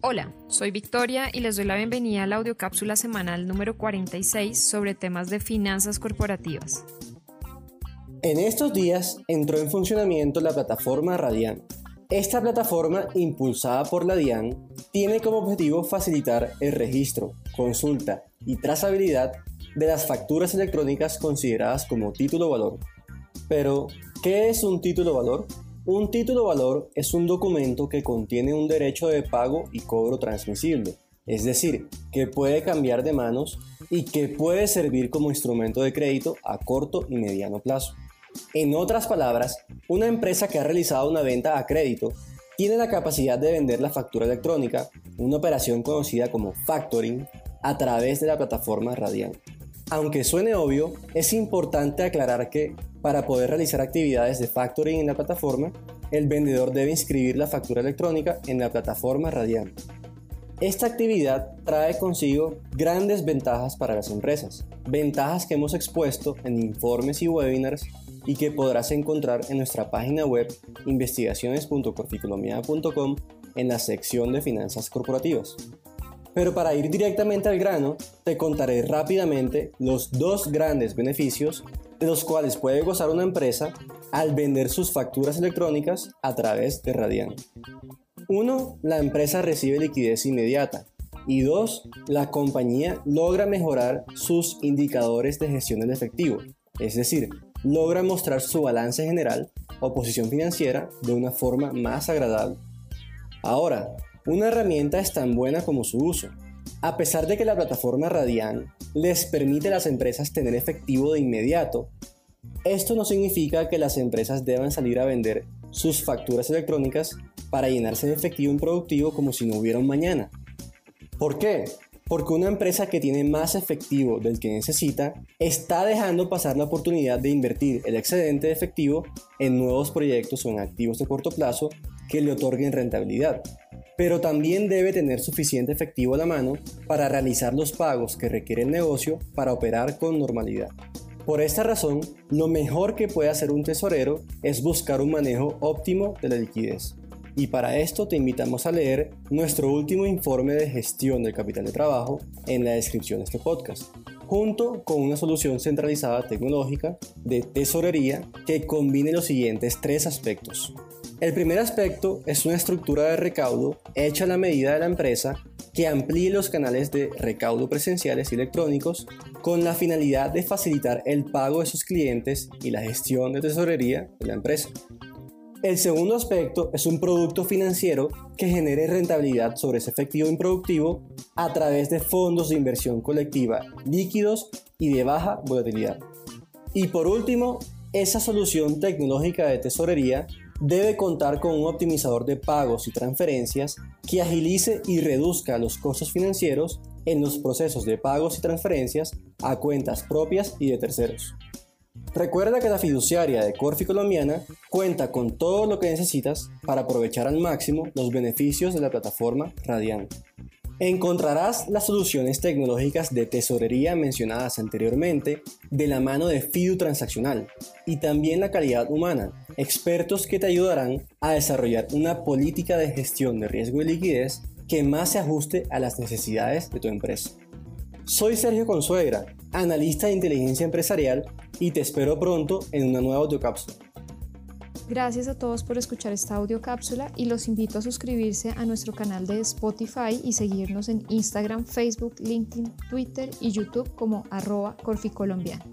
Hola, soy Victoria y les doy la bienvenida a la audiocápsula semanal número 46 sobre temas de finanzas corporativas. En estos días entró en funcionamiento la plataforma Radian. Esta plataforma, impulsada por la DIAN, tiene como objetivo facilitar el registro, consulta y trazabilidad de las facturas electrónicas consideradas como título valor. Pero, ¿qué es un título valor? Un título valor es un documento que contiene un derecho de pago y cobro transmisible, es decir, que puede cambiar de manos y que puede servir como instrumento de crédito a corto y mediano plazo. En otras palabras, una empresa que ha realizado una venta a crédito tiene la capacidad de vender la factura electrónica, una operación conocida como factoring, a través de la plataforma Radian. Aunque suene obvio, es importante aclarar que para poder realizar actividades de factoring en la plataforma, el vendedor debe inscribir la factura electrónica en la plataforma Radian. Esta actividad trae consigo grandes ventajas para las empresas, ventajas que hemos expuesto en informes y webinars y que podrás encontrar en nuestra página web investigaciones.corficolomia.com en la sección de finanzas corporativas. Pero para ir directamente al grano, te contaré rápidamente los dos grandes beneficios de los cuales puede gozar una empresa al vender sus facturas electrónicas a través de Radian. 1. La empresa recibe liquidez inmediata. Y 2. La compañía logra mejorar sus indicadores de gestión del efectivo, es decir, logra mostrar su balance general o posición financiera de una forma más agradable. Ahora, una herramienta es tan buena como su uso. A pesar de que la plataforma Radian les permite a las empresas tener efectivo de inmediato, esto no significa que las empresas deban salir a vender sus facturas electrónicas para llenarse de efectivo improductivo como si no hubiera un mañana. ¿Por qué? Porque una empresa que tiene más efectivo del que necesita está dejando pasar la oportunidad de invertir el excedente de efectivo en nuevos proyectos o en activos de corto plazo que le otorguen rentabilidad pero también debe tener suficiente efectivo a la mano para realizar los pagos que requiere el negocio para operar con normalidad. Por esta razón, lo mejor que puede hacer un tesorero es buscar un manejo óptimo de la liquidez. Y para esto te invitamos a leer nuestro último informe de gestión del capital de trabajo en la descripción de este podcast, junto con una solución centralizada tecnológica de tesorería que combine los siguientes tres aspectos. El primer aspecto es una estructura de recaudo hecha a la medida de la empresa que amplíe los canales de recaudo presenciales y electrónicos con la finalidad de facilitar el pago de sus clientes y la gestión de tesorería de la empresa. El segundo aspecto es un producto financiero que genere rentabilidad sobre ese efectivo improductivo a través de fondos de inversión colectiva líquidos y de baja volatilidad. Y por último, esa solución tecnológica de tesorería debe contar con un optimizador de pagos y transferencias que agilice y reduzca los costos financieros en los procesos de pagos y transferencias a cuentas propias y de terceros. Recuerda que la fiduciaria de Corfi Colombiana cuenta con todo lo que necesitas para aprovechar al máximo los beneficios de la plataforma Radian. Encontrarás las soluciones tecnológicas de tesorería mencionadas anteriormente de la mano de Fidu Transaccional y también la calidad humana, expertos que te ayudarán a desarrollar una política de gestión de riesgo y liquidez que más se ajuste a las necesidades de tu empresa. Soy Sergio Consuegra, analista de inteligencia empresarial y te espero pronto en una nueva audiocápsula. Gracias a todos por escuchar esta audio cápsula y los invito a suscribirse a nuestro canal de Spotify y seguirnos en Instagram, Facebook, LinkedIn, Twitter y YouTube como arroba corficolombiano.